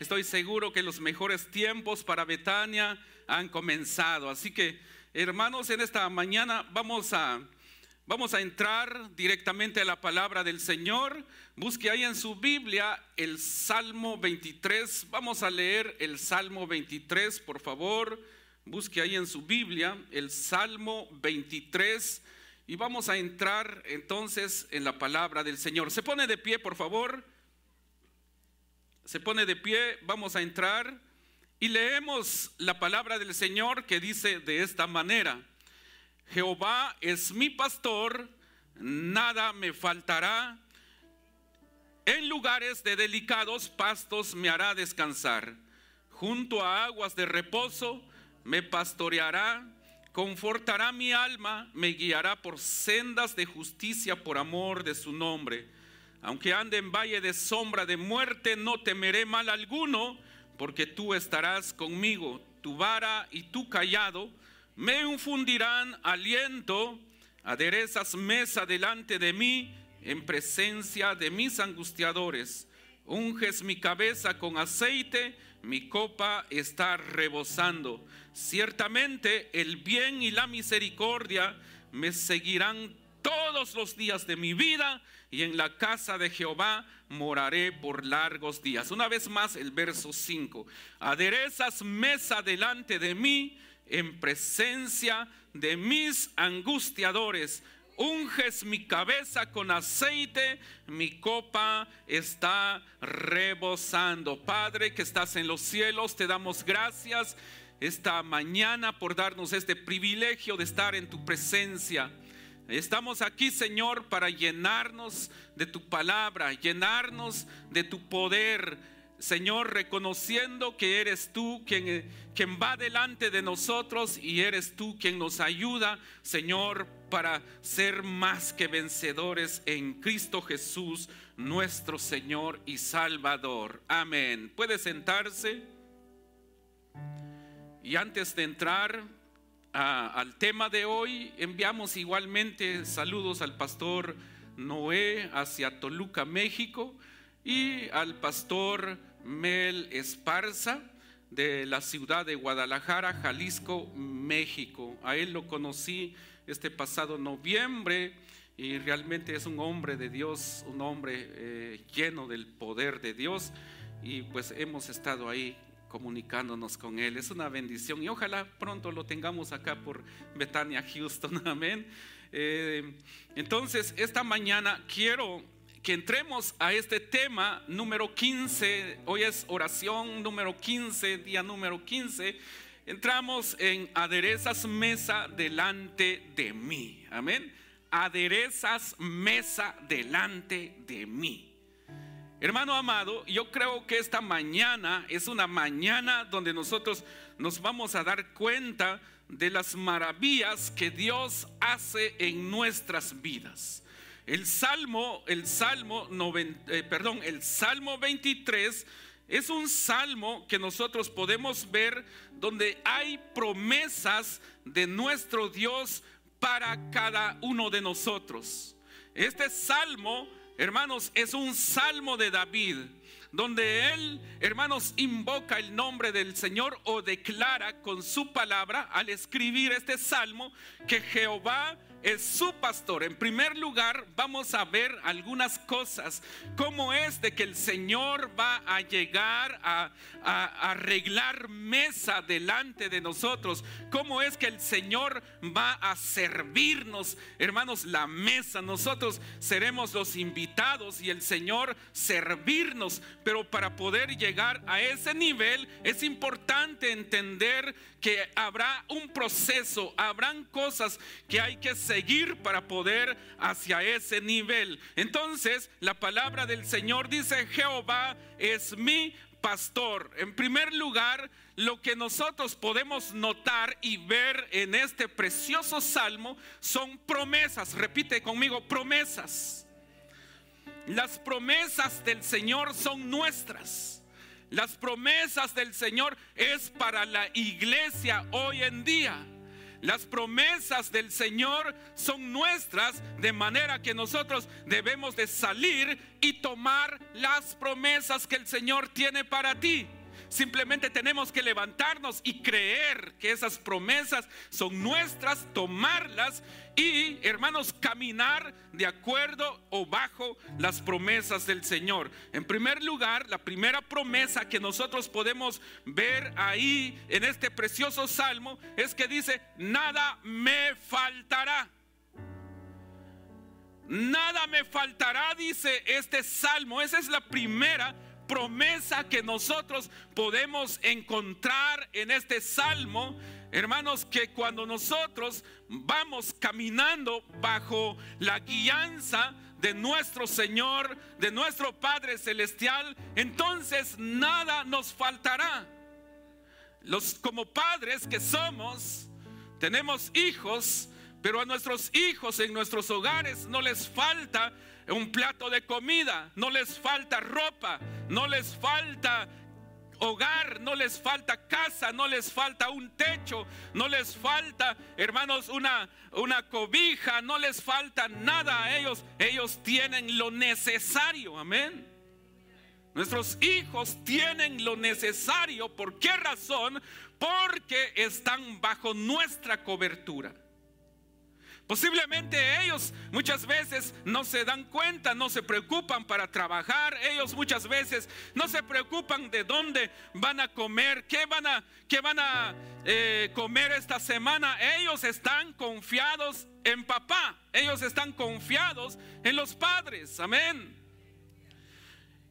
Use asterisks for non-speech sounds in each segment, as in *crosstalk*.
Estoy seguro que los mejores tiempos para Betania han comenzado. Así que, hermanos, en esta mañana vamos a, vamos a entrar directamente a la palabra del Señor. Busque ahí en su Biblia el Salmo 23. Vamos a leer el Salmo 23, por favor. Busque ahí en su Biblia el Salmo 23 y vamos a entrar entonces en la palabra del Señor. Se pone de pie, por favor. Se pone de pie, vamos a entrar y leemos la palabra del Señor que dice de esta manera. Jehová es mi pastor, nada me faltará. En lugares de delicados pastos me hará descansar. Junto a aguas de reposo me pastoreará confortará mi alma, me guiará por sendas de justicia por amor de su nombre. Aunque ande en valle de sombra de muerte, no temeré mal alguno, porque tú estarás conmigo. Tu vara y tu callado me infundirán aliento, aderezas mesa delante de mí en presencia de mis angustiadores. Unges mi cabeza con aceite, mi copa está rebosando. Ciertamente el bien y la misericordia me seguirán todos los días de mi vida y en la casa de Jehová moraré por largos días. Una vez más el verso 5. Aderezas mesa delante de mí en presencia de mis angustiadores unges mi cabeza con aceite, mi copa está rebosando. Padre que estás en los cielos, te damos gracias esta mañana por darnos este privilegio de estar en tu presencia. Estamos aquí, Señor, para llenarnos de tu palabra, llenarnos de tu poder. Señor, reconociendo que eres tú quien, quien va delante de nosotros y eres tú quien nos ayuda, Señor, para ser más que vencedores en Cristo Jesús, nuestro Señor y Salvador. Amén. Puede sentarse. Y antes de entrar al tema de hoy, enviamos igualmente saludos al pastor Noé hacia Toluca, México, y al pastor Mel Esparza de la ciudad de Guadalajara, Jalisco, México. A él lo conocí este pasado noviembre y realmente es un hombre de Dios, un hombre eh, lleno del poder de Dios y pues hemos estado ahí comunicándonos con Él. Es una bendición y ojalá pronto lo tengamos acá por Betania, Houston. *laughs* Amén. Eh, entonces, esta mañana quiero que entremos a este tema número 15. Hoy es oración número 15, día número 15 entramos en aderezas mesa delante de mí. Amén. Aderezas mesa delante de mí. Hermano amado, yo creo que esta mañana es una mañana donde nosotros nos vamos a dar cuenta de las maravillas que Dios hace en nuestras vidas. El Salmo, el Salmo, eh, perdón, el Salmo 23 es un salmo que nosotros podemos ver donde hay promesas de nuestro Dios para cada uno de nosotros. Este salmo, hermanos, es un salmo de David, donde él, hermanos, invoca el nombre del Señor o declara con su palabra al escribir este salmo que Jehová es su pastor. En primer lugar, vamos a ver algunas cosas. Cómo es de que el Señor va a llegar a, arreglar mesa delante de nosotros. Cómo es que el Señor va a servirnos, hermanos, la mesa. Nosotros seremos los invitados y el Señor servirnos. Pero para poder llegar a ese nivel es importante entender que habrá un proceso, habrán cosas que hay que seguir para poder hacia ese nivel. Entonces, la palabra del Señor dice, Jehová es mi pastor. En primer lugar, lo que nosotros podemos notar y ver en este precioso salmo son promesas. Repite conmigo, promesas. Las promesas del Señor son nuestras. Las promesas del Señor es para la iglesia hoy en día. Las promesas del Señor son nuestras, de manera que nosotros debemos de salir y tomar las promesas que el Señor tiene para ti. Simplemente tenemos que levantarnos y creer que esas promesas son nuestras, tomarlas y, hermanos, caminar de acuerdo o bajo las promesas del Señor. En primer lugar, la primera promesa que nosotros podemos ver ahí en este precioso salmo es que dice, nada me faltará. Nada me faltará, dice este salmo. Esa es la primera promesa que nosotros podemos encontrar en este salmo, hermanos, que cuando nosotros vamos caminando bajo la guianza de nuestro Señor, de nuestro Padre Celestial, entonces nada nos faltará. Los como padres que somos, tenemos hijos, pero a nuestros hijos en nuestros hogares no les falta un plato de comida, no les falta ropa, no les falta hogar, no les falta casa, no les falta un techo, no les falta, hermanos, una, una cobija, no les falta nada a ellos. Ellos tienen lo necesario, amén. Nuestros hijos tienen lo necesario. ¿Por qué razón? Porque están bajo nuestra cobertura. Posiblemente ellos muchas veces no se dan cuenta, no se preocupan para trabajar. Ellos muchas veces no se preocupan de dónde van a comer, qué van a, qué van a eh, comer esta semana. Ellos están confiados en papá. Ellos están confiados en los padres. Amén.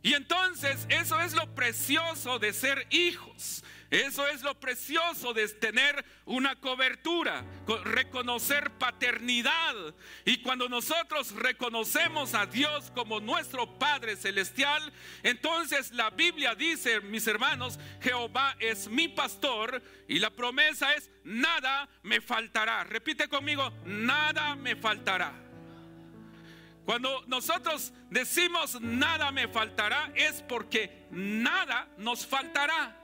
Y entonces eso es lo precioso de ser hijos. Eso es lo precioso de tener una cobertura, reconocer paternidad. Y cuando nosotros reconocemos a Dios como nuestro Padre Celestial, entonces la Biblia dice, mis hermanos, Jehová es mi pastor y la promesa es, nada me faltará. Repite conmigo, nada me faltará. Cuando nosotros decimos nada me faltará es porque nada nos faltará.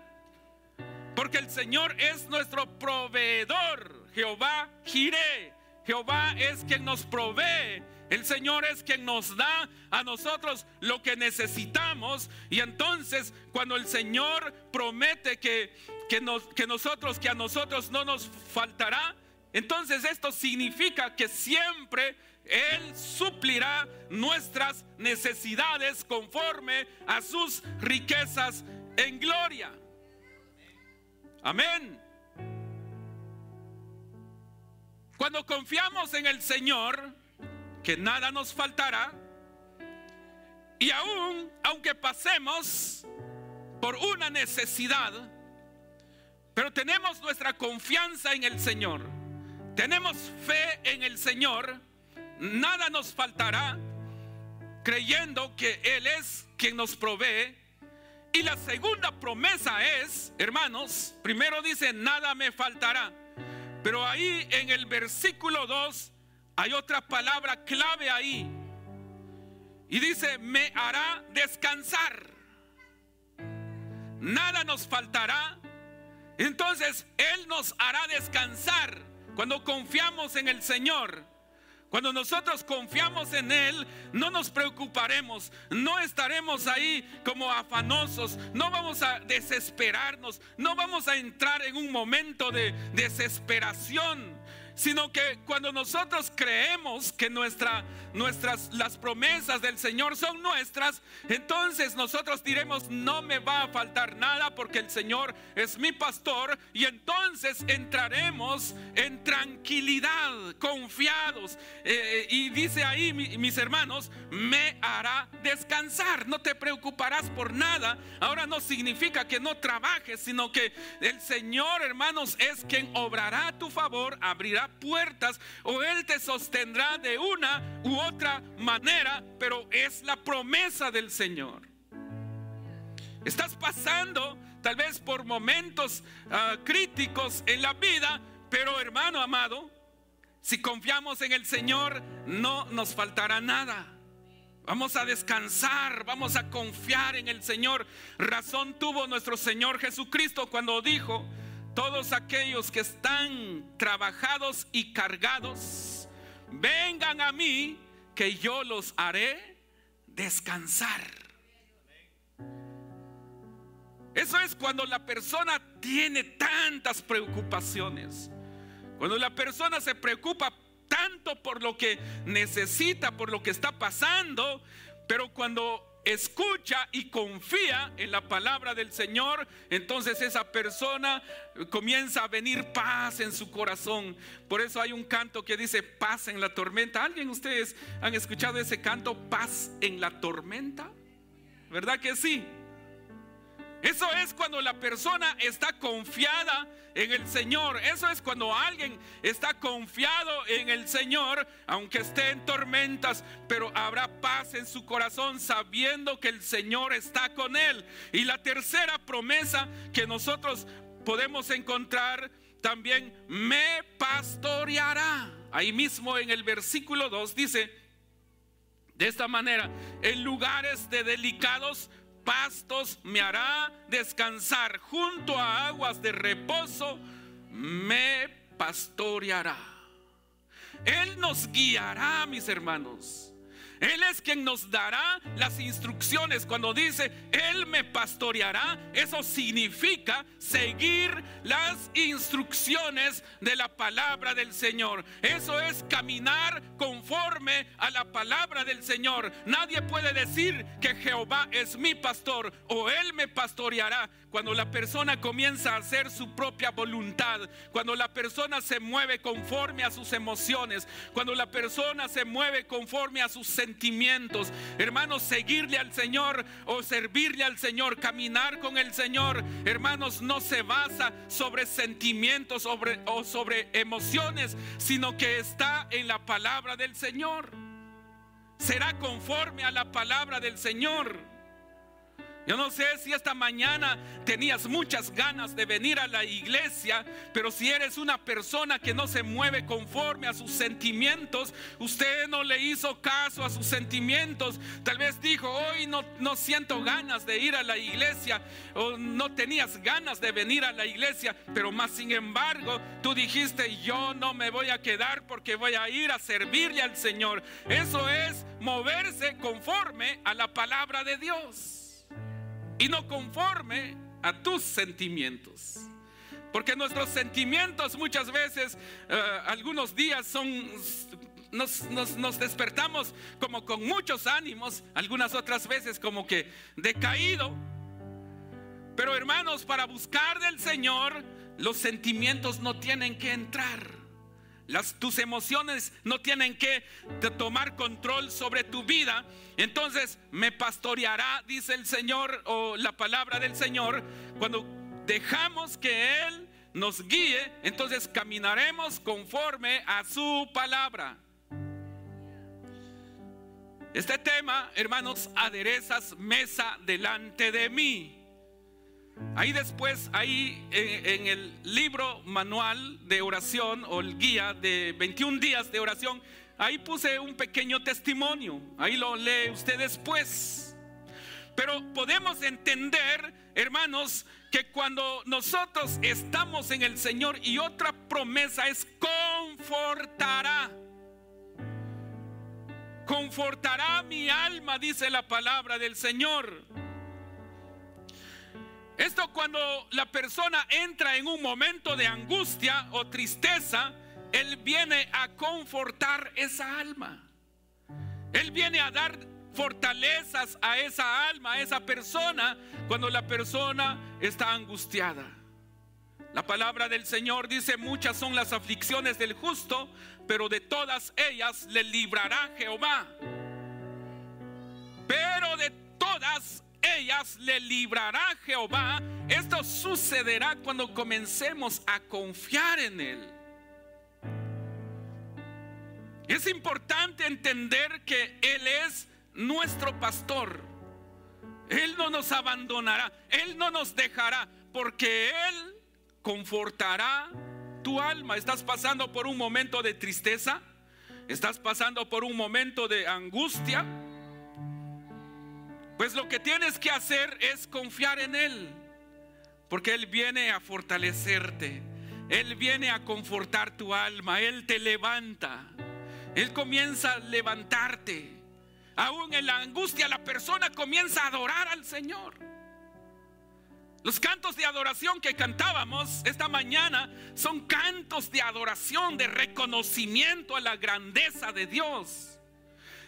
Porque el Señor es nuestro proveedor. Jehová Jiré. Jehová es quien nos provee. El Señor es quien nos da a nosotros lo que necesitamos. Y entonces cuando el Señor promete que, que, que nosotros, que a nosotros no nos faltará, entonces esto significa que siempre Él suplirá nuestras necesidades conforme a sus riquezas en gloria. Amén. Cuando confiamos en el Señor, que nada nos faltará, y aún, aunque pasemos por una necesidad, pero tenemos nuestra confianza en el Señor, tenemos fe en el Señor, nada nos faltará, creyendo que Él es quien nos provee y la segunda promesa es, hermanos, primero dice, nada me faltará. Pero ahí en el versículo 2 hay otra palabra clave ahí. Y dice, me hará descansar. Nada nos faltará. Entonces, Él nos hará descansar cuando confiamos en el Señor. Cuando nosotros confiamos en Él, no nos preocuparemos, no estaremos ahí como afanosos, no vamos a desesperarnos, no vamos a entrar en un momento de desesperación sino que cuando nosotros creemos que nuestra, nuestras, las promesas del Señor son nuestras, entonces nosotros diremos, no me va a faltar nada porque el Señor es mi pastor y entonces entraremos en tranquilidad, confiados. Eh, y dice ahí, mis hermanos, me hará descansar, no te preocuparás por nada. Ahora no significa que no trabajes, sino que el Señor, hermanos, es quien obrará a tu favor, abrirá puertas o Él te sostendrá de una u otra manera, pero es la promesa del Señor. Estás pasando tal vez por momentos ah, críticos en la vida, pero hermano amado, si confiamos en el Señor, no nos faltará nada. Vamos a descansar, vamos a confiar en el Señor. Razón tuvo nuestro Señor Jesucristo cuando dijo, todos aquellos que están trabajados y cargados, vengan a mí, que yo los haré descansar. Eso es cuando la persona tiene tantas preocupaciones. Cuando la persona se preocupa tanto por lo que necesita, por lo que está pasando, pero cuando escucha y confía en la palabra del Señor, entonces esa persona comienza a venir paz en su corazón. Por eso hay un canto que dice paz en la tormenta. ¿Alguien ustedes han escuchado ese canto, paz en la tormenta? ¿Verdad que sí? Eso es cuando la persona está confiada en el Señor. Eso es cuando alguien está confiado en el Señor, aunque esté en tormentas, pero habrá paz en su corazón sabiendo que el Señor está con él. Y la tercera promesa que nosotros podemos encontrar también, me pastoreará. Ahí mismo en el versículo 2 dice, de esta manera, en lugares de delicados pastos me hará descansar, junto a aguas de reposo me pastoreará. Él nos guiará, mis hermanos. Él es quien nos dará las instrucciones. Cuando dice, Él me pastoreará, eso significa seguir las instrucciones de la palabra del Señor. Eso es caminar conforme a la palabra del Señor. Nadie puede decir que Jehová es mi pastor o Él me pastoreará cuando la persona comienza a hacer su propia voluntad, cuando la persona se mueve conforme a sus emociones, cuando la persona se mueve conforme a sus sentimientos. Hermanos, seguirle al Señor o servirle al Señor, caminar con el Señor, hermanos, no se basa sobre sentimientos sobre, o sobre emociones, sino que está en la palabra del Señor. Será conforme a la palabra del Señor. Yo no sé si esta mañana tenías muchas ganas de venir a la iglesia, pero si eres una persona que no se mueve conforme a sus sentimientos, usted no le hizo caso a sus sentimientos. Tal vez dijo, hoy no, no siento ganas de ir a la iglesia o no tenías ganas de venir a la iglesia, pero más sin embargo tú dijiste, yo no me voy a quedar porque voy a ir a servirle al Señor. Eso es moverse conforme a la palabra de Dios y no conforme a tus sentimientos. Porque nuestros sentimientos muchas veces, eh, algunos días son, nos, nos, despertamos como con muchos ánimos, algunas otras veces como que decaído. Pero hermanos, para buscar del Señor, los sentimientos no tienen que entrar. Las, tus emociones no tienen que tomar control sobre tu vida. Entonces me pastoreará, dice el Señor, o la palabra del Señor. Cuando dejamos que Él nos guíe, entonces caminaremos conforme a su palabra. Este tema, hermanos, aderezas mesa delante de mí. Ahí después, ahí en, el libro manual de oración o el guía de 21 días de oración, ahí puse un pequeño testimonio. Ahí lo lee usted después. Pero podemos entender, hermanos, que cuando nosotros estamos en el Señor y otra promesa es confortará. Confortará mi alma, dice la palabra del Señor. Esto cuando la persona entra en un momento de angustia o tristeza, Él viene a confortar esa alma. Él viene a dar fortalezas a esa alma, a esa persona, cuando la persona está angustiada. La palabra del Señor dice, muchas son las aflicciones del justo, pero de todas ellas le librará Jehová. Pero de todas ellas le librará Jehová. Esto sucederá cuando comencemos a confiar en Él. Es importante entender que Él es nuestro pastor. Él no nos abandonará, Él no nos dejará, porque Él confortará tu alma. ¿Estás pasando por un momento de tristeza? ¿Estás pasando por un momento de angustia? Pues lo que tienes que hacer es confiar en Él. porque Él viene a fortalecerte. Él viene a confortar tu alma. Él te levanta. Él comienza a levantarte. Aún en la angustia la persona comienza a adorar al Señor. Los cantos de adoración que cantábamos esta mañana son cantos de adoración, de reconocimiento a la grandeza de Dios.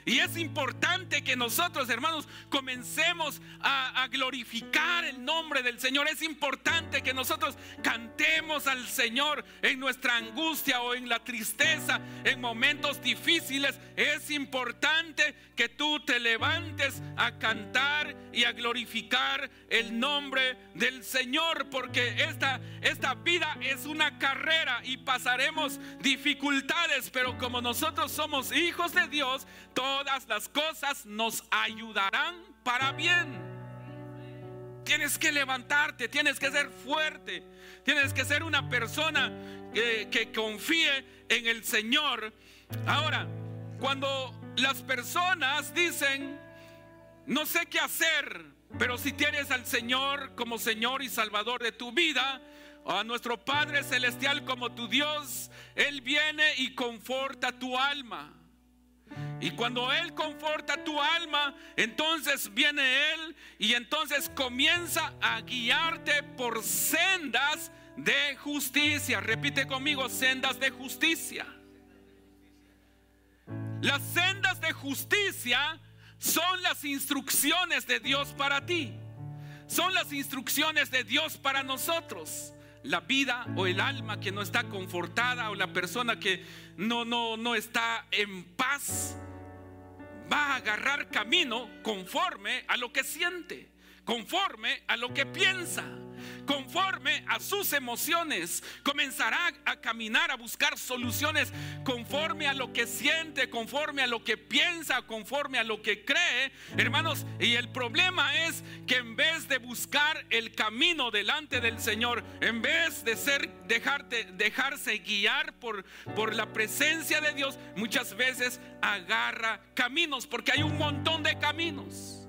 Y es importante que nosotros, hermanos, comencemos a, glorificar el nombre del Señor. Es importante que nosotros cantemos al Señor en nuestra angustia o en la tristeza, en momentos difíciles. Es importante que tú te levantes a cantar y a glorificar el nombre del Señor, porque esta, esta vida es una carrera y pasaremos dificultades, pero como nosotros somos hijos de Dios, todas las cosas nos ayudarán para bien. Tienes que levantarte, tienes que ser fuerte, tienes que ser una persona que, confíe en el Señor. Ahora, cuando las personas dicen, no sé qué hacer, pero si tienes al Señor como Señor y Salvador de tu vida, a nuestro Padre Celestial como tu Dios, Él viene y conforta tu alma. Y cuando Él conforta tu alma, entonces viene Él y entonces comienza a guiarte por sendas de justicia. Repite conmigo, sendas de justicia. Las sendas de justicia son las instrucciones de Dios para ti. Son las instrucciones de Dios para nosotros. La vida o el alma que no está confortada o la persona que no no no está en paz va a agarrar camino conforme a lo que siente, conforme a lo que piensa conforme a sus emociones. Comenzará a caminar, a buscar soluciones conforme a lo que siente, conforme a lo que piensa, conforme a lo que cree. Hermanos, y el problema es que en vez de buscar el camino delante del Señor, en vez de ser dejarte, dejarse guiar por, por la presencia de Dios, muchas veces agarra caminos, porque hay un montón de caminos.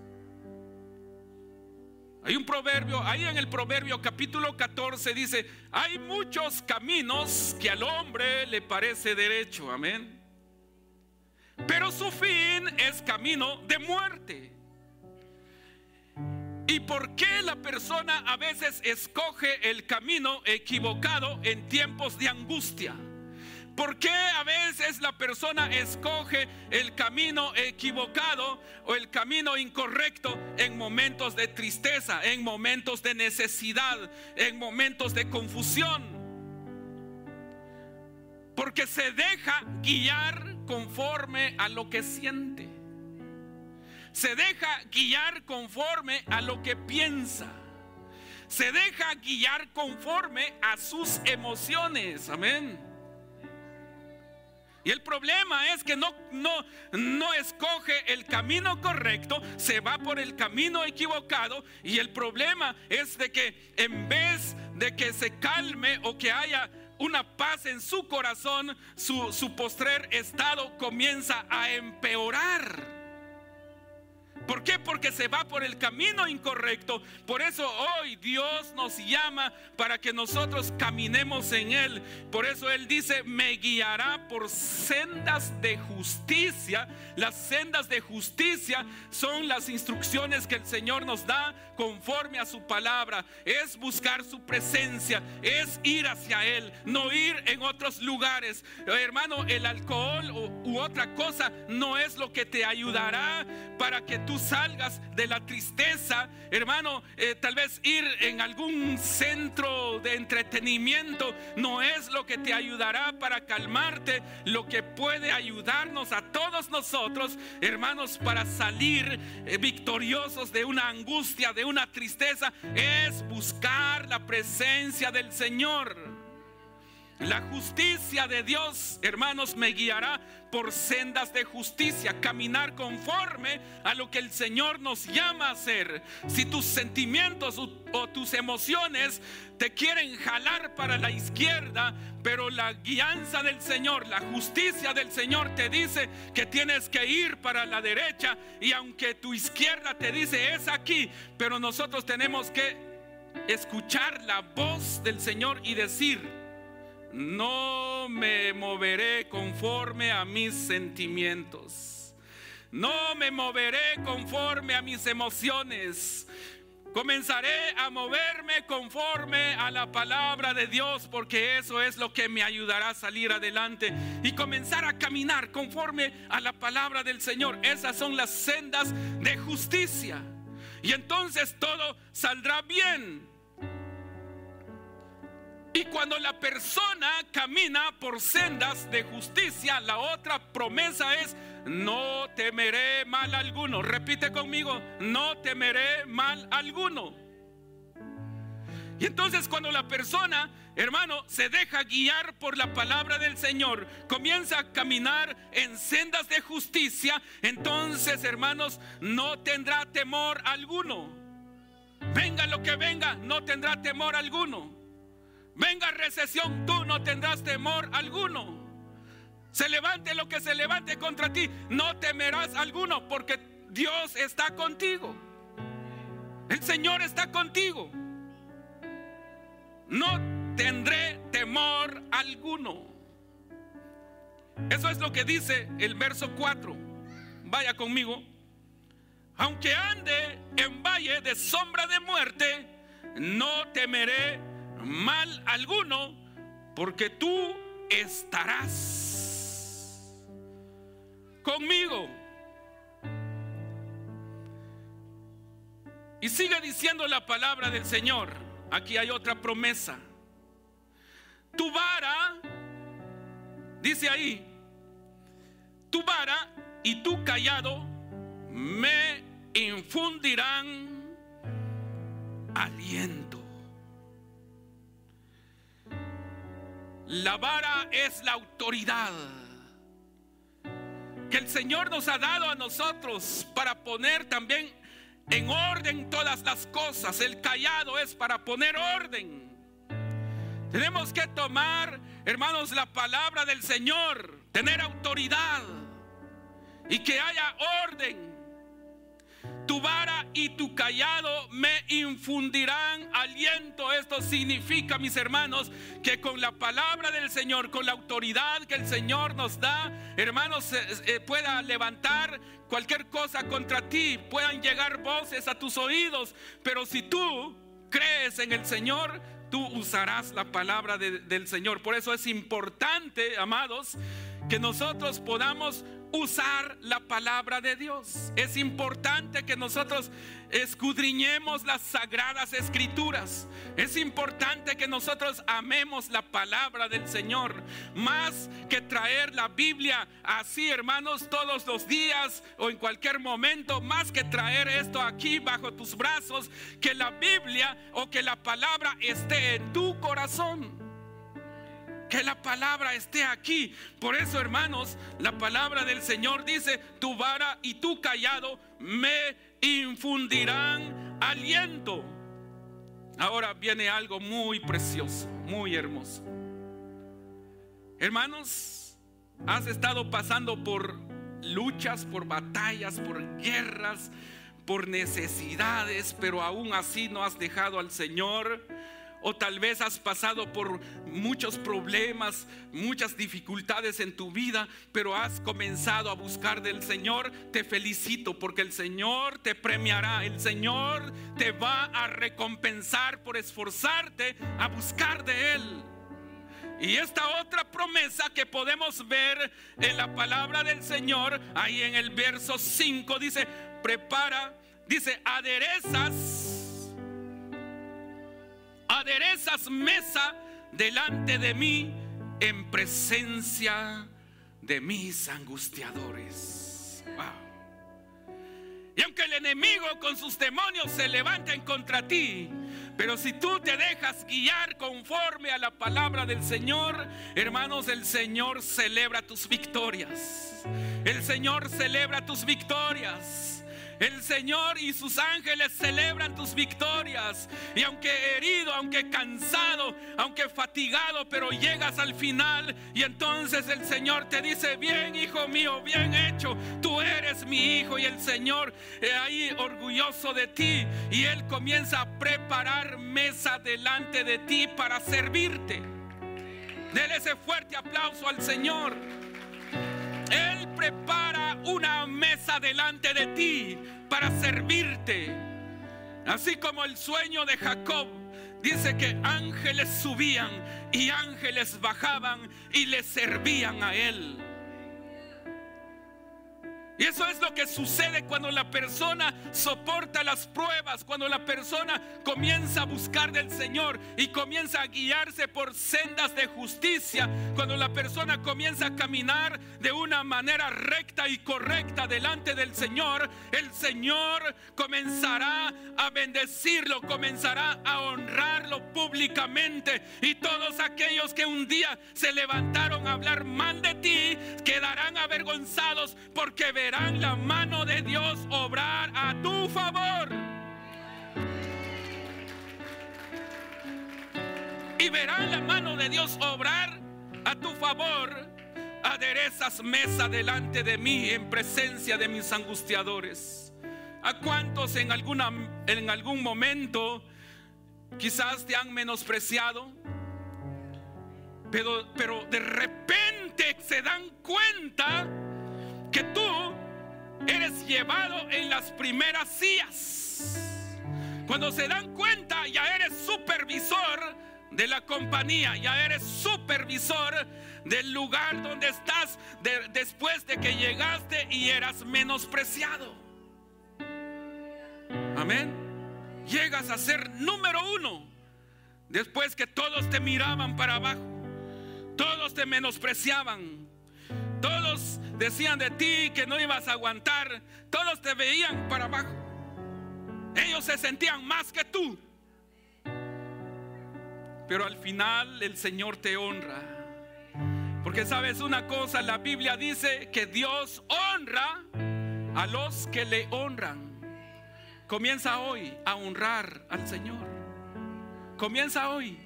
Hay un proverbio, ahí en el proverbio capítulo 14 dice, hay muchos caminos que al hombre le parece derecho, amén. Pero su fin es camino de muerte. ¿Y por qué la persona a veces escoge el camino equivocado en tiempos de angustia? ¿Por qué a veces la persona escoge el camino equivocado o el camino incorrecto en momentos de tristeza, en momentos de necesidad, en momentos de confusión? Porque se deja guiar conforme a lo que siente. Se deja guiar conforme a lo que piensa. Se deja guiar conforme a sus emociones. Amén. Y el problema es que no, no, no escoge el camino correcto, se va por el camino equivocado. Y el problema es de que en vez de que se calme o que haya una paz en su corazón, su, su postrer estado comienza a empeorar. ¿Por qué? Porque se va por el camino incorrecto. Por eso hoy Dios nos llama para que nosotros caminemos en Él. Por eso Él dice, me guiará por sendas de justicia. Las sendas de justicia son las instrucciones que el Señor nos da conforme a su palabra. Es buscar su presencia, es ir hacia Él, no ir en otros lugares. Hermano, el alcohol u otra cosa no es lo que te ayudará para que tú salgas de la tristeza, hermano, eh, tal vez ir en algún centro de entretenimiento no es lo que te ayudará para calmarte, lo que puede ayudarnos a todos nosotros, hermanos, para salir eh, victoriosos de una angustia, de una tristeza, es buscar la presencia del Señor. La justicia de Dios, hermanos, me guiará por sendas de justicia, caminar conforme a lo que el Señor nos llama a hacer. Si tus sentimientos o, tus emociones te quieren jalar para la izquierda, pero la guianza del Señor, la justicia del Señor te dice que tienes que ir para la derecha y aunque tu izquierda te dice es aquí, pero nosotros tenemos que escuchar la voz del Señor y decir, no me moveré conforme a mis sentimientos. No me moveré conforme a mis emociones. Comenzaré a moverme conforme a la palabra de Dios porque eso es lo que me ayudará a salir adelante y comenzar a caminar conforme a la palabra del Señor. Esas son las sendas de justicia. Y entonces todo saldrá bien. Y cuando la persona camina por sendas de justicia, la otra promesa es, no temeré mal alguno. Repite conmigo, no temeré mal alguno. Y entonces cuando la persona, hermano, se deja guiar por la palabra del Señor, comienza a caminar en sendas de justicia, entonces, hermanos, no tendrá temor alguno. Venga lo que venga, no tendrá temor alguno. Venga recesión, tú no tendrás temor alguno. Se levante lo que se levante contra ti, no temerás alguno porque Dios está contigo. El Señor está contigo. No tendré temor alguno. Eso es lo que dice el verso 4. Vaya conmigo. Aunque ande en valle de sombra de muerte, no temeré mal alguno, porque tú estarás conmigo. Y sigue diciendo la palabra del Señor. Aquí hay otra promesa. Tu vara, dice ahí, tu vara y tu callado me infundirán aliento. La vara es la autoridad que el Señor nos ha dado a nosotros para poner también en orden todas las cosas. El callado es para poner orden. Tenemos que tomar, hermanos, la palabra del Señor, tener autoridad y que haya orden tu vara y tu callado me infundirán aliento. Esto significa, mis hermanos, que con la palabra del Señor, con la autoridad que el Señor nos da, hermanos, eh, pueda levantar cualquier cosa contra ti, puedan llegar voces a tus oídos. Pero si tú crees en el Señor, tú usarás la palabra del Señor. Por eso es importante, amados, que nosotros podamos usar la palabra de Dios. Es importante que nosotros escudriñemos las sagradas escrituras. Es importante que nosotros amemos la palabra del Señor. Más que traer la Biblia así, hermanos, todos los días o en cualquier momento. Más que traer esto aquí bajo tus brazos. Que la Biblia o que la palabra esté en tu corazón que la palabra esté aquí. Por eso, hermanos, la palabra del Señor dice, tu vara y tu callado me infundirán aliento. Ahora viene algo muy precioso, muy hermoso. Hermanos, has estado pasando por luchas, por batallas, por guerras, por necesidades, pero aún así no has dejado al Señor o tal vez has pasado por muchos problemas, muchas dificultades en tu vida, pero has comenzado a buscar del Señor. Te felicito porque el Señor te premiará. El Señor te va a recompensar por esforzarte a buscar de Él. Y esta otra promesa que podemos ver en la palabra del Señor, ahí en el verso 5, dice, prepara, dice, aderezas aderezas mesa delante de mí en presencia de mis angustiadores. Y aunque el enemigo con sus demonios se levanten contra ti, pero si tú te dejas guiar conforme a la palabra del Señor, hermanos, el Señor celebra tus victorias. El Señor celebra tus victorias. El Señor y sus ángeles celebran tus victorias. Y aunque herido, aunque cansado, aunque fatigado, pero llegas al final y entonces el Señor te dice, bien hijo mío, bien hecho, tú eres mi hijo y el Señor es ahí orgulloso de ti y Él comienza a preparar mesa delante de ti para servirte. Dele ese fuerte aplauso al Señor. Él prepara una mesa delante de ti para servirte. Así como el sueño de Jacob dice que ángeles subían y ángeles bajaban y le servían a él. Y eso es lo que sucede cuando la persona soporta las pruebas, cuando la persona comienza a buscar del Señor y comienza a guiarse por sendas de justicia, cuando la persona comienza a caminar de una manera recta y correcta delante del Señor, el Señor comenzará a bendecirlo, comenzará a honrarlo públicamente. Y todos aquellos que un día se levantaron a hablar mal de ti quedarán avergonzados porque verán verán la mano de Dios obrar a tu favor. Y verán la mano de Dios obrar a tu favor. Aderezas mesa delante de mí en presencia de mis angustiadores. ¿A cuántos en, alguna, en algún momento quizás te han menospreciado? Pero, pero de repente se dan cuenta que tú eres llevado en las primeras sillas. Cuando se dan cuenta, ya eres supervisor de la compañía, ya eres supervisor del lugar donde estás después de que llegaste y eras menospreciado. Amén. Llegas a ser número uno después que todos te miraban para abajo, todos te menospreciaban, todos decían de ti que no ibas a aguantar. Todos te veían para abajo. Ellos se sentían más que tú. Pero al final el Señor te honra. Porque sabes una cosa, la Biblia dice que Dios honra a los que le honran. Comienza hoy a honrar al Señor. Comienza hoy.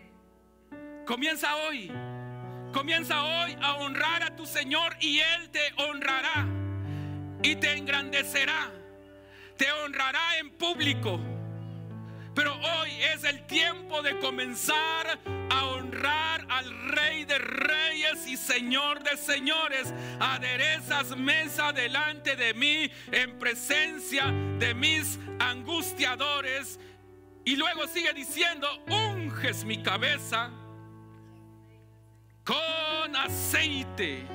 Comienza hoy. Comienza hoy a honrar a tu Señor y Él te honrará y te engrandecerá. Te honrará en público. Pero hoy es el tiempo de comenzar a honrar al Rey de Reyes y Señor de Señores. Aderezas mesa delante de mí en presencia de mis angustiadores. Y luego sigue diciendo, unges mi cabeza con aceite.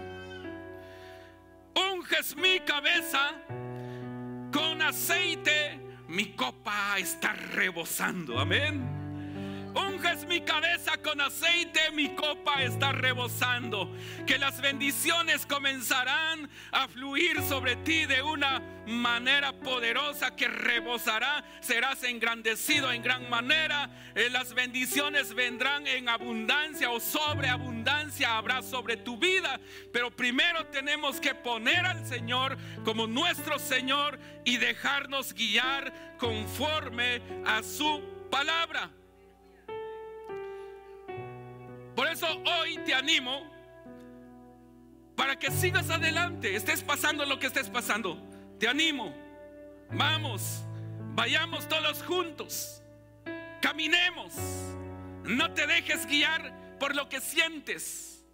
Unges mi cabeza con aceite, mi copa está rebosando. Amén. Unges mi cabeza con aceite, mi copa está rebosando. Que las bendiciones comenzarán a fluir sobre ti de una manera poderosa que rebosará. Serás engrandecido en gran manera. Eh, las bendiciones vendrán en abundancia o sobreabundancia habrá sobre tu vida. Pero primero tenemos que poner al Señor como nuestro Señor y dejarnos guiar conforme a su palabra. Por eso hoy te animo para que sigas adelante, estés pasando lo que estés pasando. Te animo, vamos, vayamos todos juntos, caminemos, no te dejes guiar por lo que sientes,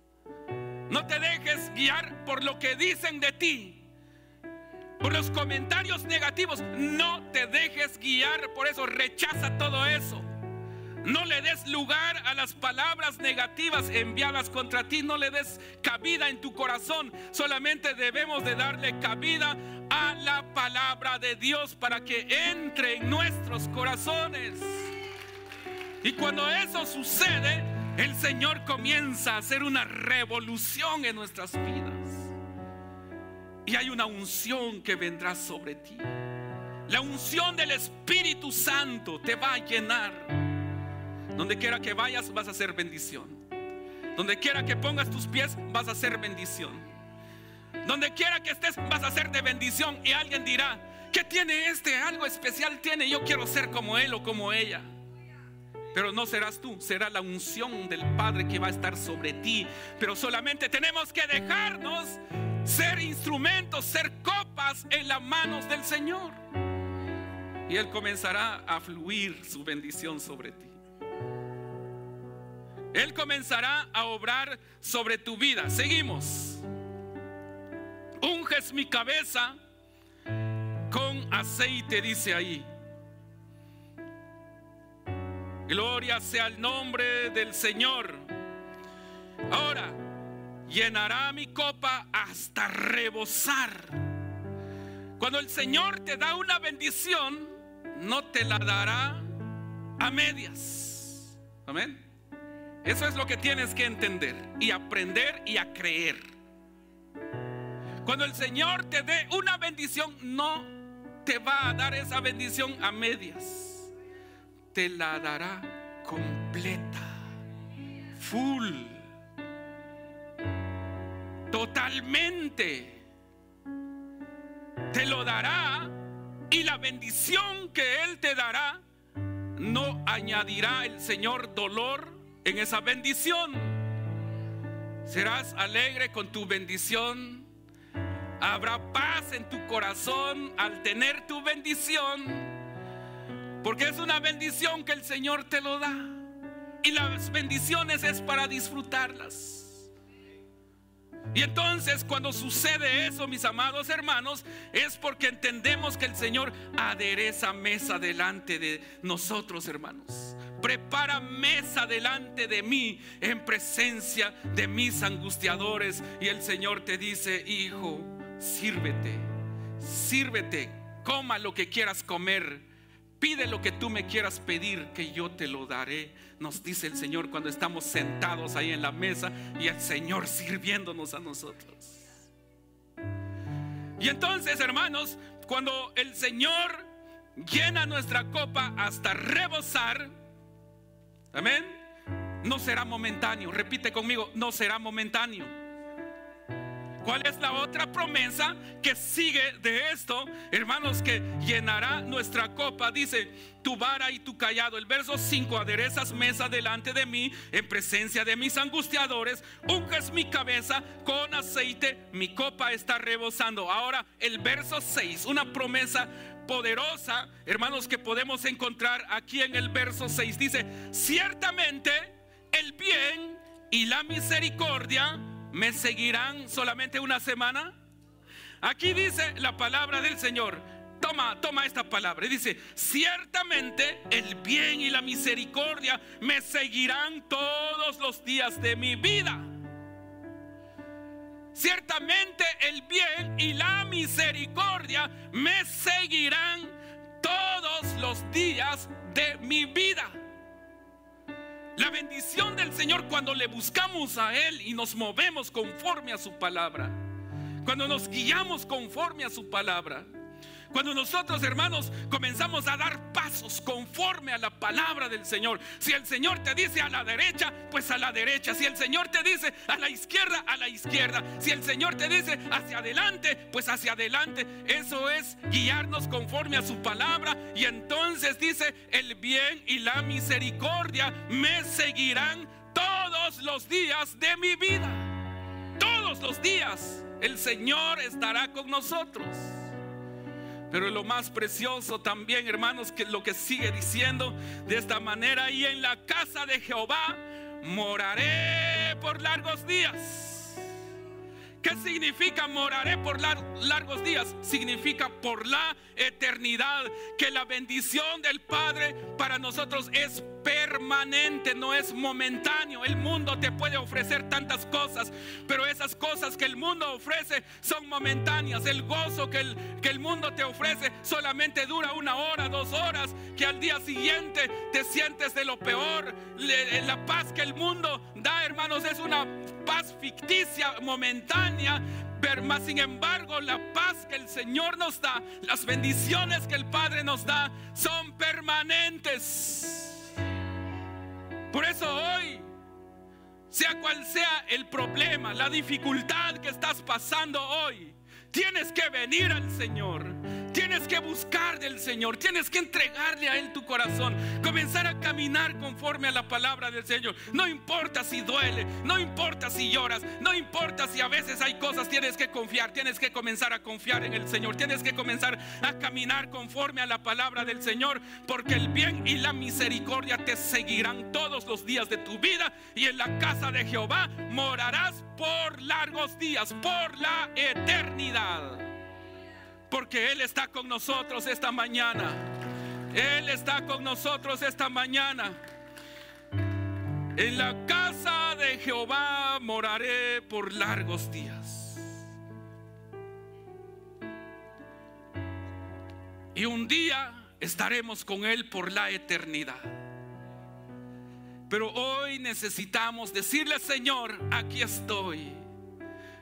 no te dejes guiar por lo que dicen de ti, por los comentarios negativos, no te dejes guiar por eso, rechaza todo eso. No le des lugar a las palabras negativas enviadas contra ti. No le des cabida en tu corazón. Solamente debemos de darle cabida a la palabra de Dios para que entre en nuestros corazones. Y cuando eso sucede, el Señor comienza a hacer una revolución en nuestras vidas. Y hay una unción que vendrá sobre ti. La unción del Espíritu Santo te va a llenar. Donde quiera que vayas vas a ser bendición. Donde quiera que pongas tus pies vas a ser bendición. Donde quiera que estés vas a ser de bendición. Y alguien dirá, ¿Qué tiene este? Algo especial tiene. Yo quiero ser como él o como ella. Pero no serás tú, será la unción del Padre que va a estar sobre ti. Pero solamente tenemos que dejarnos ser instrumentos, ser copas en las manos del Señor. Y Él comenzará a fluir su bendición sobre ti. Él comenzará a obrar sobre tu vida. Seguimos. Unges mi cabeza con aceite, dice ahí. Gloria sea el nombre del Señor. Ahora, llenará mi copa hasta rebosar. Cuando el Señor te da una bendición, no te la dará a medias. Amén. Eso es lo que tienes que entender y aprender y a creer. Cuando el Señor te dé una bendición, no te va a dar esa bendición a medias. Te la dará completa, full, totalmente. Te lo dará y la bendición que Él te dará no añadirá el Señor dolor en esa bendición. Serás alegre con tu bendición. Habrá paz en tu corazón al tener tu bendición. Porque es una bendición que el Señor te lo da. Y las bendiciones es para disfrutarlas. Y entonces cuando sucede eso, mis amados hermanos, es porque entendemos que el Señor adereza mesa delante de nosotros, hermanos prepara mesa delante de mí en presencia de mis angustiadores. Y el Señor te dice, hijo, sírvete, sírvete, coma lo que quieras comer. Pide lo que tú me quieras pedir, que yo te lo daré. Nos dice el Señor cuando estamos sentados ahí en la mesa y el Señor sirviéndonos a nosotros. Y entonces, hermanos, cuando el Señor llena nuestra copa hasta rebosar, Amén. No será momentáneo. Repite conmigo, no será momentáneo. ¿Cuál es la otra promesa que sigue de esto? Hermanos, que llenará nuestra copa. Dice, tu vara y tu callado. El verso 5, aderezas mesa delante de mí en presencia de mis angustiadores. Unges mi cabeza con aceite. Mi copa está rebosando. Ahora el verso 6, una promesa poderosa, hermanos, que podemos encontrar aquí en el verso 6. Dice, ciertamente el bien y la misericordia me seguirán solamente una semana. Aquí dice la palabra del Señor. Toma, toma esta palabra. Dice, ciertamente el bien y la misericordia me seguirán todos los días de mi vida. Ciertamente el bien y la misericordia me seguirán todos los días de mi vida. La bendición del Señor cuando le buscamos a Él y nos movemos conforme a su palabra. Cuando nos guiamos conforme a su palabra. Cuando nosotros, hermanos, comenzamos a dar pasos conforme a la palabra del Señor. Si el Señor te dice a la derecha, pues a la derecha. Si el Señor te dice a la izquierda, a la izquierda. Si el Señor te dice hacia adelante, pues hacia adelante. Eso es guiarnos conforme a su palabra. Y entonces dice, el bien y la misericordia me seguirán todos los días de mi vida. Todos los días el Señor estará con nosotros. Pero lo más precioso también, hermanos, que lo que sigue diciendo de esta manera, y en la casa de Jehová moraré por largos días. ¿Qué significa moraré por largos días? Significa por la eternidad, que la bendición del Padre para nosotros es permanente, no es momentáneo. El mundo te puede ofrecer tantas cosas, pero esas cosas que el mundo ofrece son momentáneas. El gozo que el, que el mundo te ofrece solamente dura una hora, dos horas, que al día siguiente te sientes de lo peor. La paz que el mundo da, hermanos, es una paz ficticia, momentánea, pero sin embargo, la paz que el Señor nos da, las bendiciones que el Padre nos da, son permanentes. Por eso hoy, sea cual sea el problema, la dificultad que estás pasando hoy, tienes que venir al Señor. Tienes que buscar del Señor, tienes que entregarle a Él tu corazón, comenzar a caminar conforme a la palabra del Señor. No importa si duele, no importa si lloras, no importa si a veces hay cosas, tienes que confiar, tienes que comenzar a confiar en el Señor, tienes que comenzar a caminar conforme a la palabra del Señor, porque el bien y la misericordia te seguirán todos los días de tu vida y en la casa de Jehová morarás por largos días, por la eternidad porque Él está con nosotros esta mañana. Él está con nosotros esta mañana. En la casa de Jehová moraré por largos días. Y un día estaremos con Él por la eternidad. Pero hoy necesitamos decirle, Señor, aquí estoy.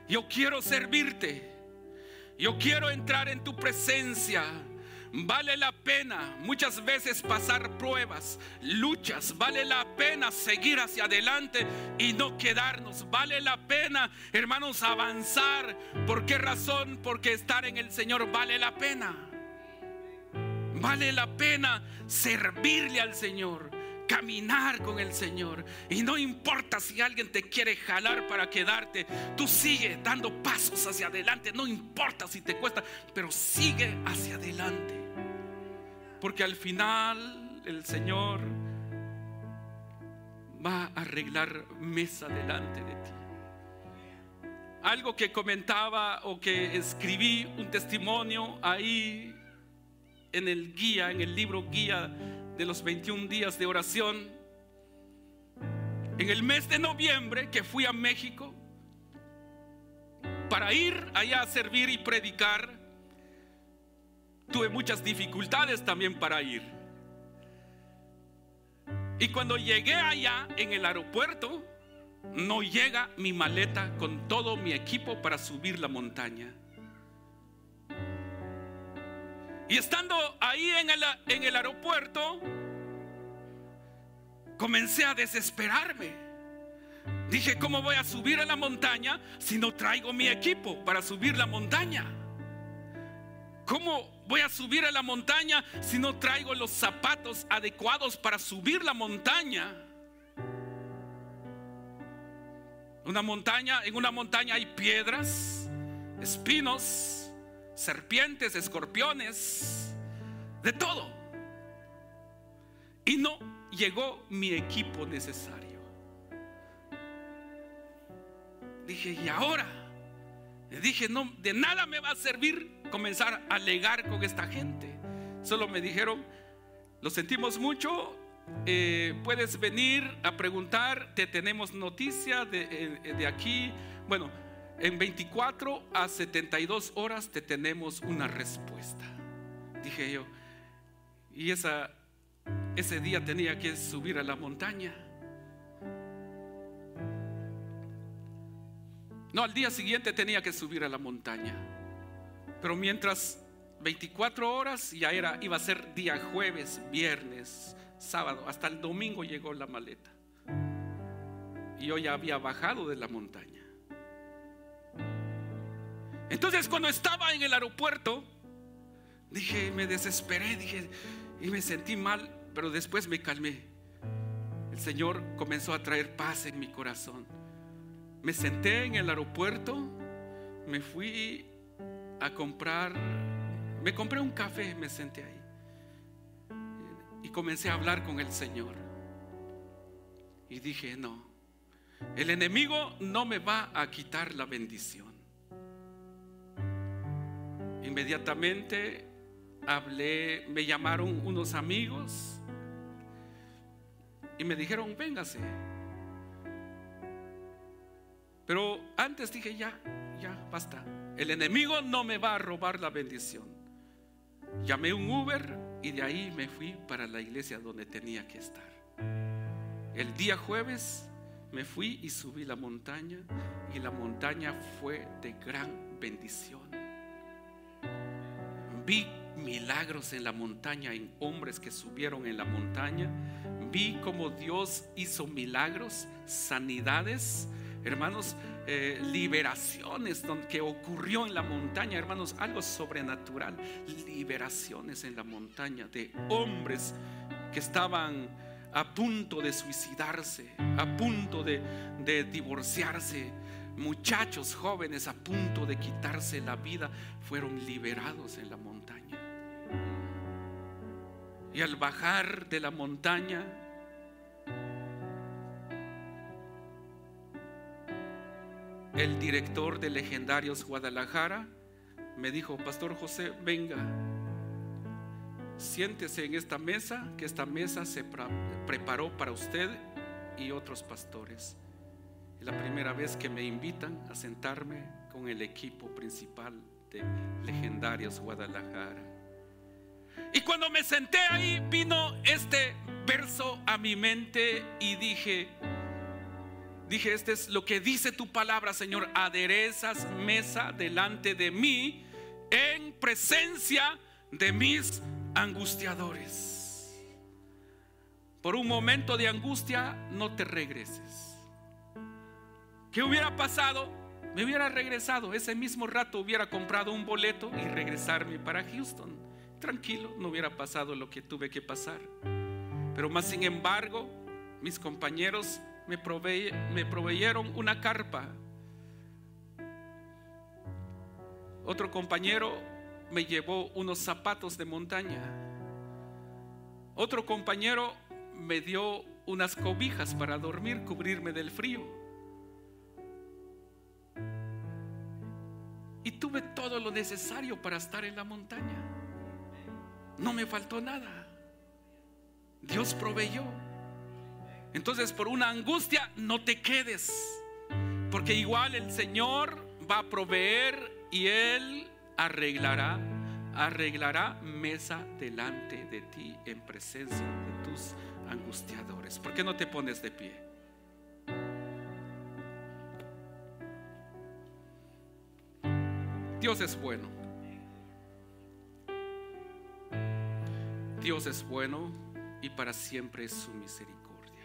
Yo quiero servirte. Yo quiero entrar en tu presencia. Vale la pena muchas veces pasar pruebas, luchas. Vale la pena seguir hacia adelante y no quedarnos. Vale la pena, hermanos, avanzar. ¿Por qué razón? Porque estar en el Señor vale la pena. Vale la pena servirle al Señor caminar con el Señor. Y no importa si alguien te quiere jalar para quedarte, tú sigue dando pasos hacia adelante. No importa si te cuesta, pero sigue hacia adelante. Porque al final el Señor va a arreglar mesa delante de ti. Algo que comentaba o que escribí un testimonio ahí en el guía, en el libro guía de los 21 días de oración, en el mes de noviembre que fui a México para ir allá a servir y predicar, tuve muchas dificultades también para ir. Y cuando llegué allá en el aeropuerto, no llega mi maleta con todo mi equipo para subir la montaña. Y estando ahí en el, aeropuerto, comencé a desesperarme. Dije, ¿cómo voy a subir a la montaña si no traigo mi equipo para subir la montaña? ¿Cómo voy a subir a la montaña si no traigo los zapatos adecuados para subir la montaña? Una montaña, en una montaña hay piedras, espinos, serpientes, escorpiones, de todo. Y no llegó mi equipo necesario. Dije, ¿y ahora? Dije, no, de nada me va a servir comenzar a alegar con esta gente. Solo me dijeron, lo sentimos mucho, eh, puedes venir a preguntar, te tenemos noticia de, eh, de aquí. Bueno, en 24 a 72 horas te tenemos una respuesta. Dije yo, y esa, ese día tenía que subir a la montaña. No, al día siguiente tenía que subir a la montaña. Pero mientras 24 horas ya era, iba a ser día jueves, viernes, sábado, hasta el domingo llegó la maleta. Y yo ya había bajado de la montaña. Entonces cuando estaba en el aeropuerto, dije, me desesperé, dije, y me sentí mal, pero después me calmé. El Señor comenzó a traer paz en mi corazón. Me senté en el aeropuerto, me fui a comprar, me compré un café, me senté ahí. Y comencé a hablar con el Señor. Y dije, no, el enemigo no me va a quitar la bendición. Inmediatamente hablé, me llamaron unos amigos y me dijeron, véngase. Pero antes dije, ya, ya, basta. El enemigo no me va a robar la bendición. Llamé un Uber y de ahí me fui para la iglesia donde tenía que estar. El día jueves me fui y subí la montaña y la montaña fue de gran bendición. Vi milagros en la montaña, en hombres que subieron en la montaña. Vi cómo Dios hizo milagros, sanidades. Hermanos, eh, liberaciones que ocurrió en la montaña, hermanos, algo sobrenatural, liberaciones en la montaña de hombres que estaban a punto de suicidarse, a punto de divorciarse, muchachos jóvenes a punto de quitarse la vida, fueron liberados en la montaña. Y al bajar de la montaña, el director de Legendarios Guadalajara me dijo, Pastor José, venga, siéntese en esta mesa, que esta mesa se preparó para usted y otros pastores. La primera vez que me invitan a sentarme con el equipo principal de Legendarios Guadalajara. Y cuando me senté ahí vino este verso a mi mente y dije, Dije, este es lo que dice tu palabra, Señor. Aderezas mesa delante de mí en presencia de mis angustiadores. Por un momento de angustia, no te regreses. ¿Qué hubiera pasado? Me hubiera regresado. Ese mismo rato hubiera comprado un boleto y regresarme para Houston. Tranquilo, no hubiera pasado lo que tuve que pasar. Pero más sin embargo, mis compañeros me, proveyeron una carpa. Otro compañero me llevó unos zapatos de montaña. Otro compañero me dio unas cobijas para dormir, cubrirme del frío. Y tuve todo lo necesario para estar en la montaña. No me faltó nada. Dios proveyó. Entonces por una angustia no te quedes, porque igual el Señor va a proveer y Él arreglará, arreglará mesa delante de ti en presencia de tus angustiadores. ¿Por qué no te pones de pie? Dios es bueno. Dios es bueno y para siempre es su misericordia.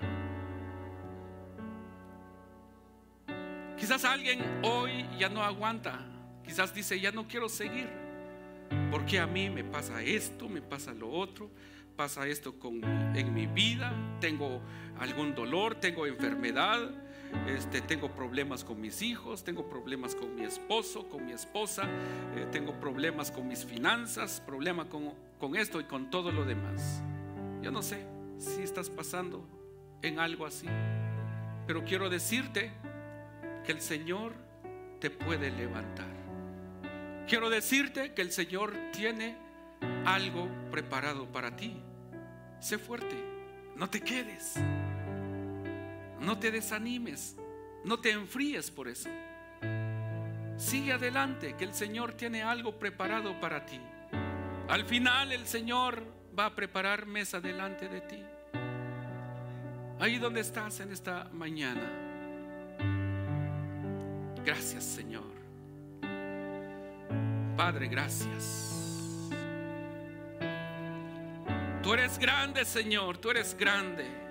Quizás alguien hoy ya no aguanta, quizás dice, ya no quiero seguir, porque a mí me pasa esto, me pasa lo otro, pasa esto con, en mi vida, tengo algún dolor, tengo enfermedad, este, tengo problemas con mis hijos, tengo problemas con mi esposo, con mi esposa, eh, tengo problemas con mis finanzas, problemas con, con esto y con todo lo demás. Yo no sé si estás pasando en algo así, pero quiero decirte que el Señor te puede levantar. Quiero decirte que el Señor tiene algo preparado para ti. Sé fuerte, no te quedes, no te desanimes, no te enfríes por eso. Sigue adelante, que el Señor tiene algo preparado para ti. Al final el Señor va a preparar mesa delante de ti. Ahí donde estás en esta mañana. Gracias Señor. Padre, gracias. Tú eres grande Señor, tú eres grande.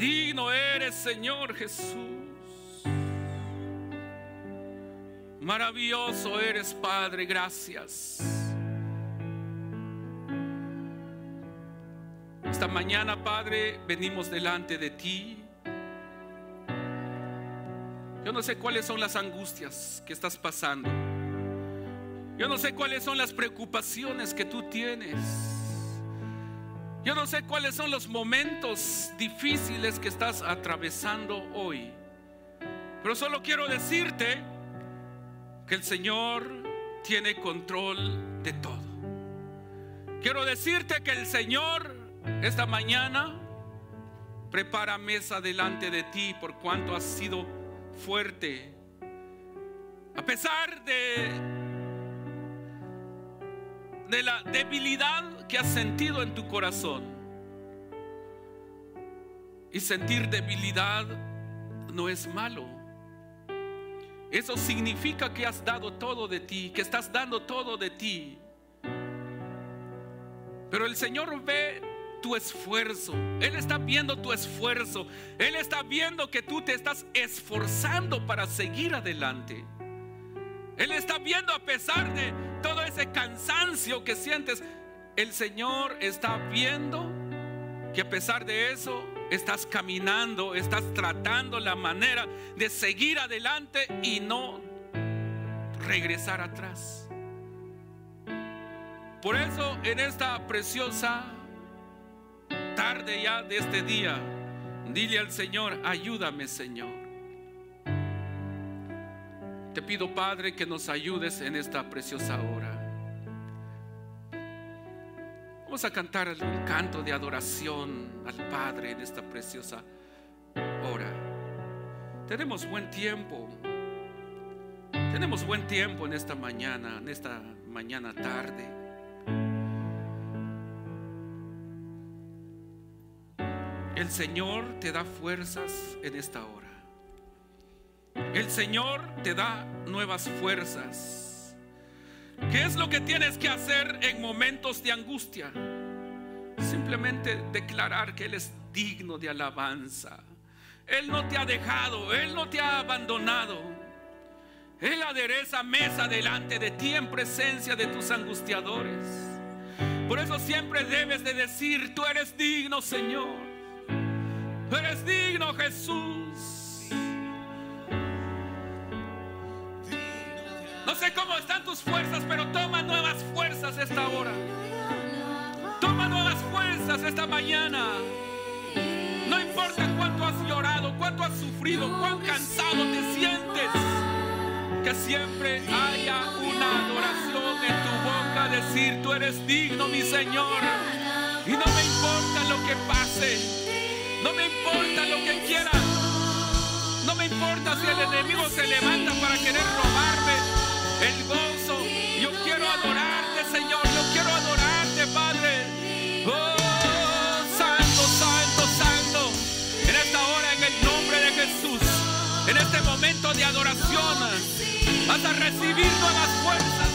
Digno eres Señor Jesús. Maravilloso eres Padre, gracias. Esta mañana, Padre, venimos delante de ti yo no sé cuáles son las angustias que estás pasando. Yo no sé cuáles son las preocupaciones que tú tienes. Yo no sé cuáles son los momentos difíciles que estás atravesando hoy. Pero solo quiero decirte que el Señor tiene control de todo. Quiero decirte que el Señor esta mañana prepara mesa delante de ti por cuanto has sido fuerte. A pesar de, de la debilidad que has sentido en tu corazón. Y sentir debilidad no es malo. Eso significa que has dado todo de ti, que estás dando todo de ti. Pero el Señor ve tu esfuerzo. Él está viendo tu esfuerzo. Él está viendo que tú te estás esforzando para seguir adelante. Él está viendo a pesar de todo ese cansancio que sientes. El Señor está viendo que a pesar de eso estás caminando, estás tratando la manera de seguir adelante y no regresar atrás. Por eso en esta preciosa tarde ya de este día, dile al Señor, ayúdame Señor. Te pido Padre que nos ayudes en esta preciosa hora. Vamos a cantar un canto de adoración al Padre en esta preciosa hora. Tenemos buen tiempo. Tenemos buen tiempo en esta mañana, en esta mañana tarde. El Señor te da fuerzas en esta hora. El Señor te da nuevas fuerzas. ¿Qué es lo que tienes que hacer en momentos de angustia? Simplemente declarar que Él es digno de alabanza. Él no te ha dejado, Él no te ha abandonado. Él adereza mesa delante de ti en presencia de tus angustiadores. Por eso siempre debes de decir, tú eres digno, Señor. Tú eres digno, Jesús. No sé cómo están tus fuerzas, pero toma nuevas fuerzas esta hora. Toma nuevas fuerzas esta mañana. No importa cuánto has llorado, cuánto has sufrido, cuán cansado te sientes. Que siempre haya una adoración en tu boca, decir, tú eres digno, mi Señor. Y no me importa lo que pase, no me importa lo que quiera, no me importa si el enemigo se levanta para querer robarme el gozo. Yo quiero adorarte, Señor, yo quiero adorarte, Padre. Oh, santo, santo, santo. En esta hora, en el nombre de Jesús, en este momento de adoración, vas a recibir nuevas fuerzas.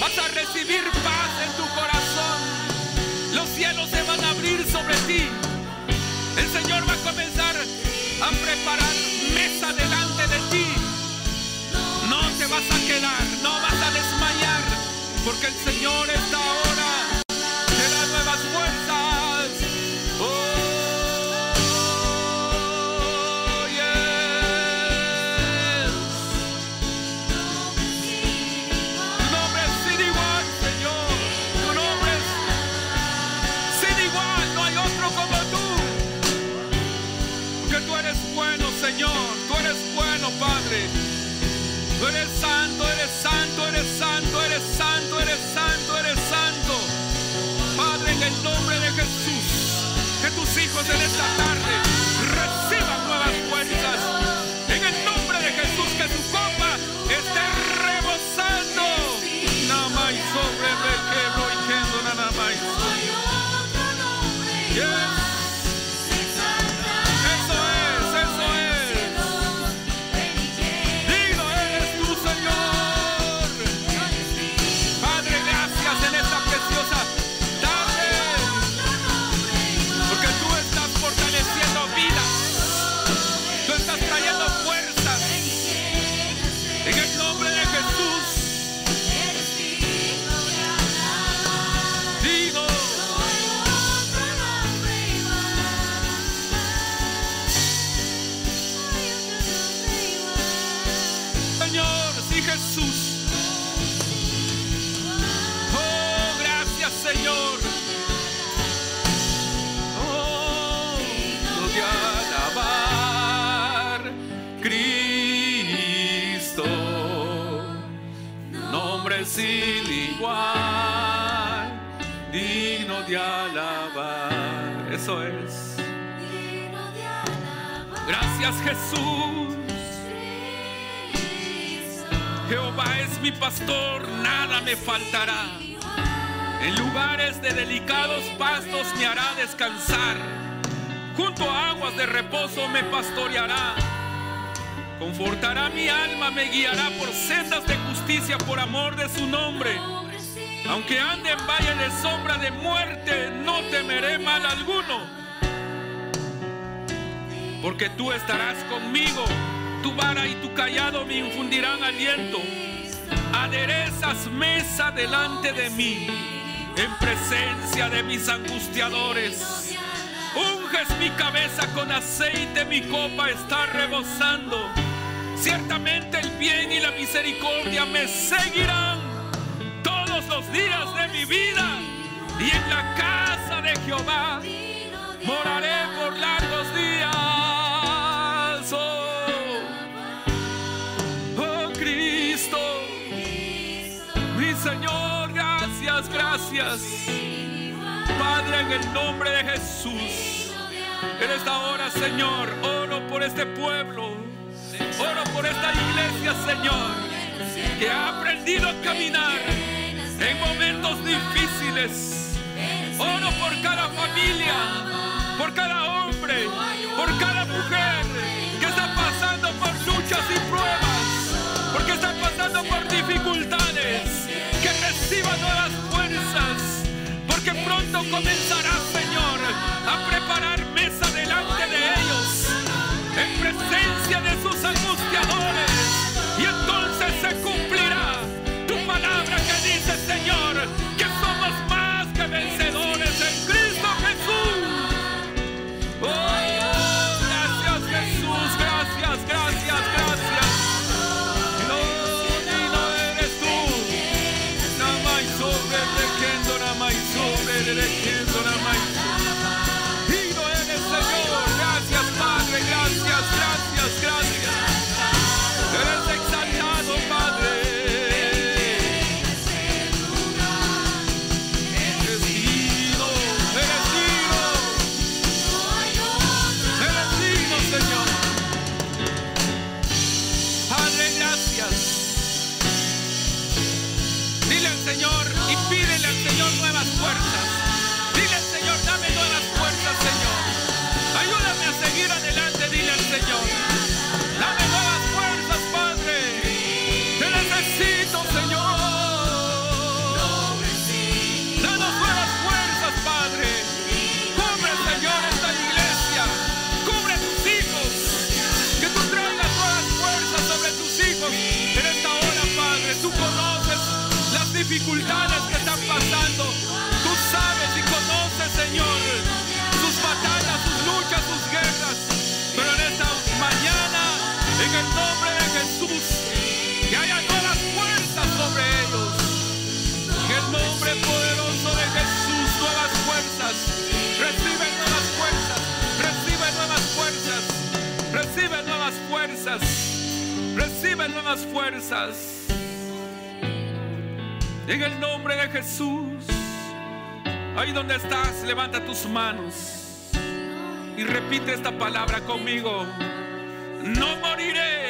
Vas a recibir paz en tu corazón. Los cielos se van a abrir sobre ti. El Señor va a comenzar a preparar mesa delante de ti. Te vas a quedar, digno de alabar. Eso es. Gracias Jesús. Jehová es mi pastor, nada me faltará. En lugares de delicados pastos me hará descansar. Junto a aguas de reposo me pastoreará. Confortará mi alma, me guiará por sendas de justicia por amor de su nombre. Aunque ande en valle de sombra de muerte, no temeré mal alguno. Porque tú estarás conmigo, tu vara y tu callado me infundirán aliento. Aderezas mesa delante de mí, en presencia de mis angustiadores. Unges mi cabeza con aceite, mi copa está rebosando. Ciertamente el bien y la misericordia me seguirán los días de mi vida. Y en la casa de Jehová moraré por largos días. Oh, oh Cristo, mi Señor, gracias, gracias. Padre, en el nombre de Jesús, en esta hora, Señor, oro por este pueblo. Oro por esta iglesia, Señor, que ha aprendido a caminar en momentos difíciles. Oro por cada familia, por cada hombre, por cada mujer que está pasando por luchas y pruebas, porque está pasando por dificultades. Que reciba nuevas fuerzas, porque pronto comenzará, Señor, fuerzas. Recibe nuevas fuerzas. En el nombre de Jesús. Ahí donde estás, levanta tus manos y repite esta palabra conmigo. No moriré,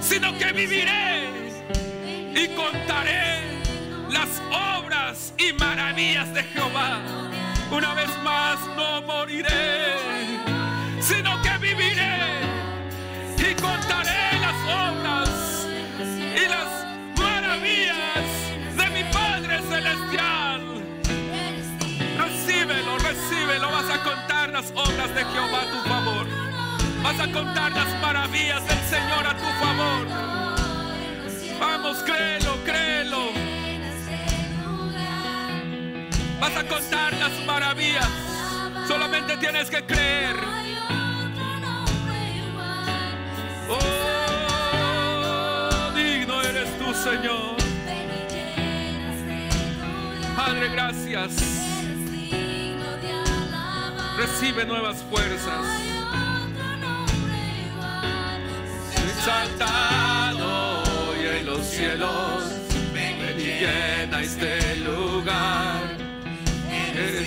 sino que viviré y contaré las obras y maravillas de Jehová. Una vez más, no moriré, las obras de Jehová a tu favor. Vas a contar las maravillas del Señor a tu favor. Vamos, créelo, créelo. Vas a contar las maravillas. Solamente tienes que creer. Oh, digno eres tú, Señor. Padre, gracias. Recibe nuevas fuerzas. Exaltado hoy en los cielos, ven y llena este lugar. Eres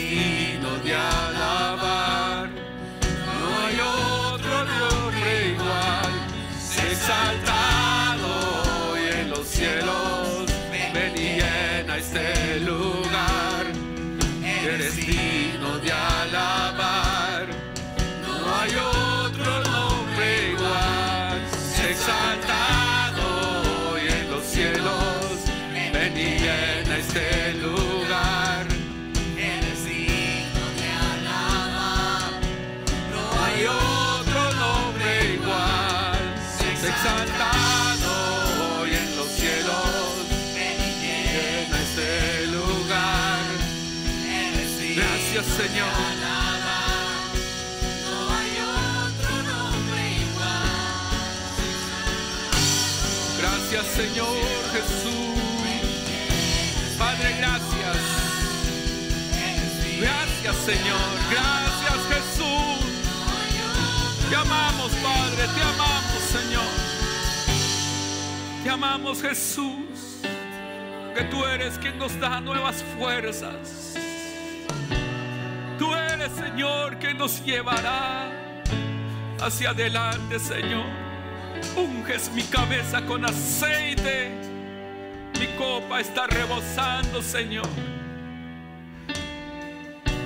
Señor. Gracias Señor Jesús. Padre, gracias. Gracias Señor. Gracias Jesús. Te amamos Padre, te amamos Señor. Te amamos Jesús. Que tú eres quien nos da nuevas fuerzas. Señor quien nos llevará hacia adelante Señor. Unges mi cabeza con aceite. Mi copa está rebosando, Señor.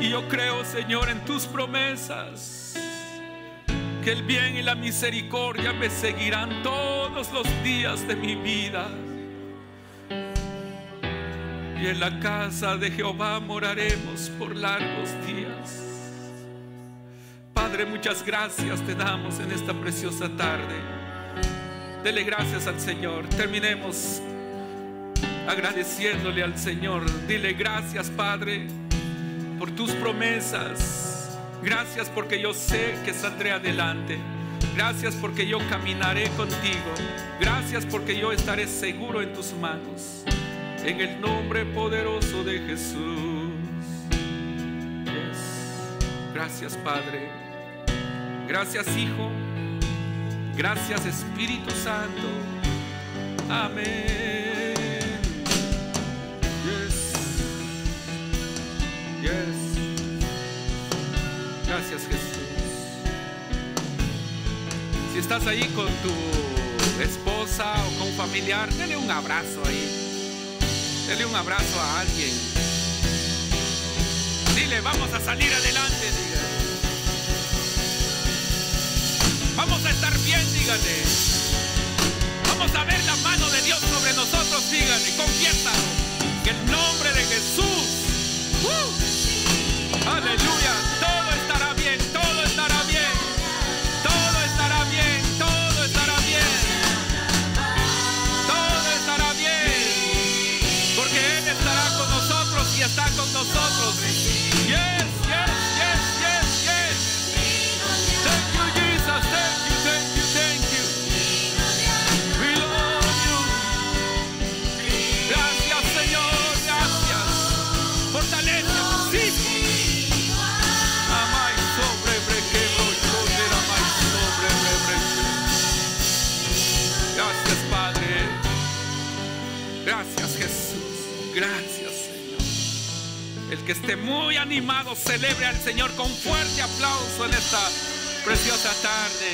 Y yo creo, Señor, en tus promesas. Que el bien y la misericordia me seguirán todos los días de mi vida. Y en la casa de Jehová moraremos por largos días. Padre, muchas gracias te damos en esta preciosa tarde. Dele gracias al Señor. Terminemos agradeciéndole al Señor. Dile gracias, Padre, por tus promesas. Gracias porque yo sé que saldré adelante. Gracias porque yo caminaré contigo. Gracias porque yo estaré seguro en tus manos. En el nombre poderoso de Jesús. Gracias, Padre. Gracias, Hijo. Gracias Espíritu Santo. Amén. Yes. Yes. Gracias Jesús. Si estás ahí con tu esposa o con un familiar, dele un abrazo ahí. Dele un abrazo a alguien. Dile, vamos a salir adelante, Vamos a estar bien, dígale. Vamos a ver la mano de Dios sobre nosotros, dígale. Confiésalo. Que el nombre de Jesús. ¡uh! aleluya. Todo estará bien, todo estará bien. Todo estará bien, todo estará bien. Todo estará bien. Porque Él estará con nosotros y está con nosotros. Que esté muy animado, celebre al Señor con fuerte aplauso en esta preciosa tarde.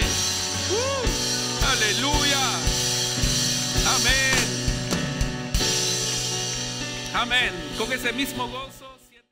Uh, aleluya. Amén. Amén. Con ese mismo gozo.